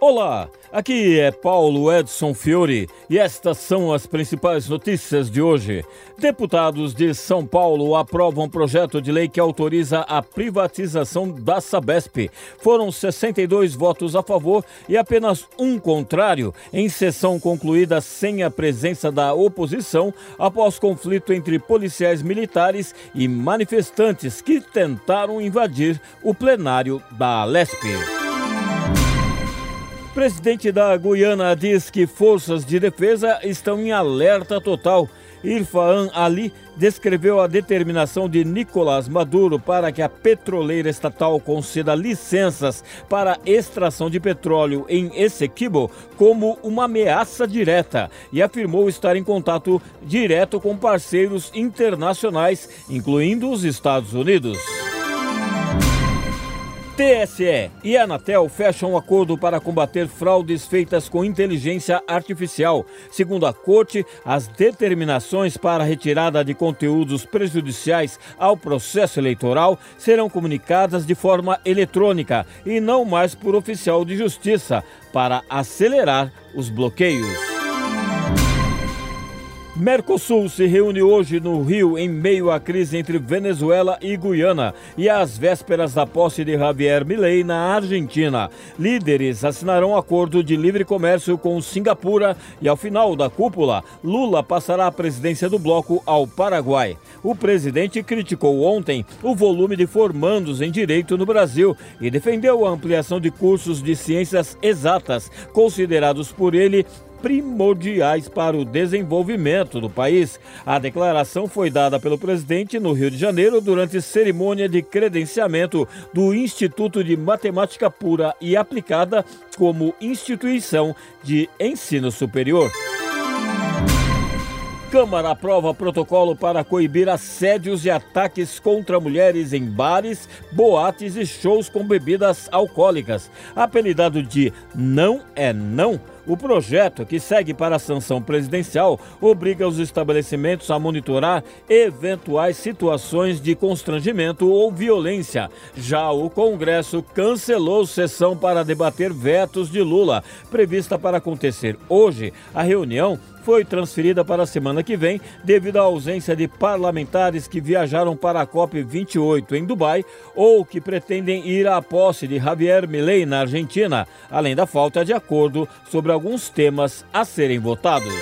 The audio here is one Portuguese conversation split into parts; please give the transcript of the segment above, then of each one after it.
Olá, aqui é Paulo Edson Fiore e estas são as principais notícias de hoje. Deputados de São Paulo aprovam projeto de lei que autoriza a privatização da Sabesp. Foram 62 votos a favor e apenas um contrário, em sessão concluída sem a presença da oposição, após conflito entre policiais militares e manifestantes que tentaram invadir o plenário da Alesp presidente da Guiana diz que forças de defesa estão em alerta total. Irfan Ali descreveu a determinação de Nicolás Maduro para que a petroleira estatal conceda licenças para extração de petróleo em Essequibo como uma ameaça direta e afirmou estar em contato direto com parceiros internacionais, incluindo os Estados Unidos. TSE e Anatel fecham um acordo para combater fraudes feitas com inteligência artificial. Segundo a corte, as determinações para retirada de conteúdos prejudiciais ao processo eleitoral serão comunicadas de forma eletrônica e não mais por oficial de justiça, para acelerar os bloqueios. Mercosul se reúne hoje no Rio em meio à crise entre Venezuela e Guiana e às vésperas da posse de Javier Milei na Argentina. Líderes assinarão acordo de livre comércio com Singapura e ao final da cúpula, Lula passará a presidência do bloco ao Paraguai. O presidente criticou ontem o volume de formandos em direito no Brasil e defendeu a ampliação de cursos de ciências exatas, considerados por ele primordiais para o desenvolvimento do país. A declaração foi dada pelo presidente no Rio de Janeiro durante cerimônia de credenciamento do Instituto de Matemática Pura e Aplicada como instituição de ensino superior. Câmara aprova protocolo para coibir assédios e ataques contra mulheres em bares, boates e shows com bebidas alcoólicas. Apelidado de Não é Não, o projeto, que segue para a sanção presidencial, obriga os estabelecimentos a monitorar eventuais situações de constrangimento ou violência. Já o Congresso cancelou sessão para debater vetos de Lula, prevista para acontecer hoje. A reunião foi transferida para a semana que vem devido à ausência de parlamentares que viajaram para a COP28 em Dubai ou que pretendem ir à posse de Javier Milei na Argentina, além da falta de acordo sobre alguns temas a serem votados.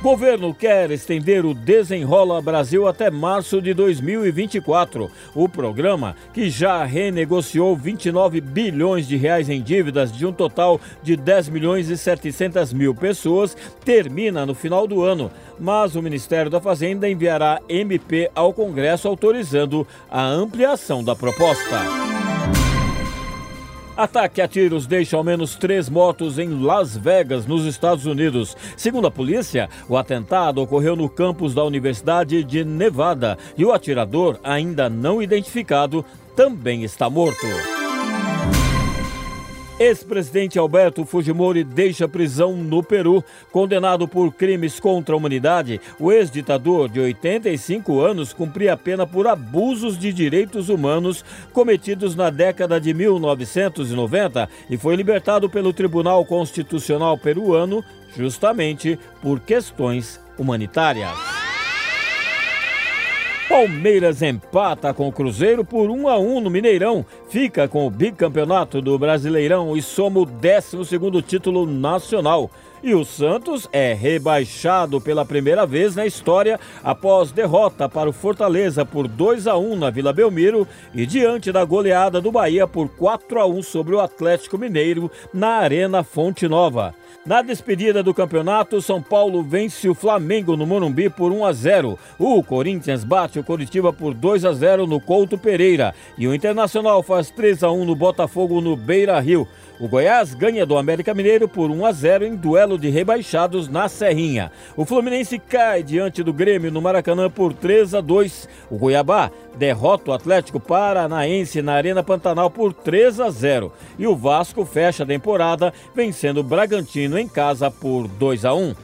Governo quer estender o Desenrola Brasil até março de 2024. O programa, que já renegociou 29 bilhões de reais em dívidas de um total de 10 milhões e 700 mil pessoas, termina no final do ano. Mas o Ministério da Fazenda enviará MP ao Congresso autorizando a ampliação da proposta. Ataque a tiros deixa ao menos três mortos em Las Vegas, nos Estados Unidos. Segundo a polícia, o atentado ocorreu no campus da Universidade de Nevada e o atirador, ainda não identificado, também está morto. Ex-presidente Alberto Fujimori deixa prisão no Peru. Condenado por crimes contra a humanidade, o ex-ditador de 85 anos cumpria a pena por abusos de direitos humanos cometidos na década de 1990 e foi libertado pelo Tribunal Constitucional peruano justamente por questões humanitárias. Palmeiras empata com o Cruzeiro por 1 a 1 no Mineirão. Fica com o bicampeonato do Brasileirão e soma o 12º título nacional. E o Santos é rebaixado pela primeira vez na história após derrota para o Fortaleza por 2 a 1 na Vila Belmiro e diante da goleada do Bahia por 4 a 1 sobre o Atlético Mineiro na Arena Fonte Nova. Na despedida do campeonato, São Paulo vence o Flamengo no Morumbi por 1 a 0. O Corinthians bate o Coritiba por 2 a 0 no Couto Pereira e o Internacional faz 3 a 1 no Botafogo no Beira-Rio. O Goiás ganha do América Mineiro por 1 a 0 em duelo de rebaixados na Serrinha. O Fluminense cai diante do Grêmio no Maracanã por 3 a 2. O Goiabá derrota o Atlético Paranaense na Arena Pantanal por 3 a 0. E o Vasco fecha a temporada vencendo o Bragantino em casa por 2 a 1.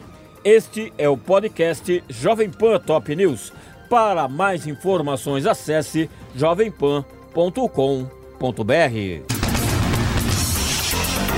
Este é o podcast Jovem Pan Top News. Para mais informações, acesse jovempan.com.br.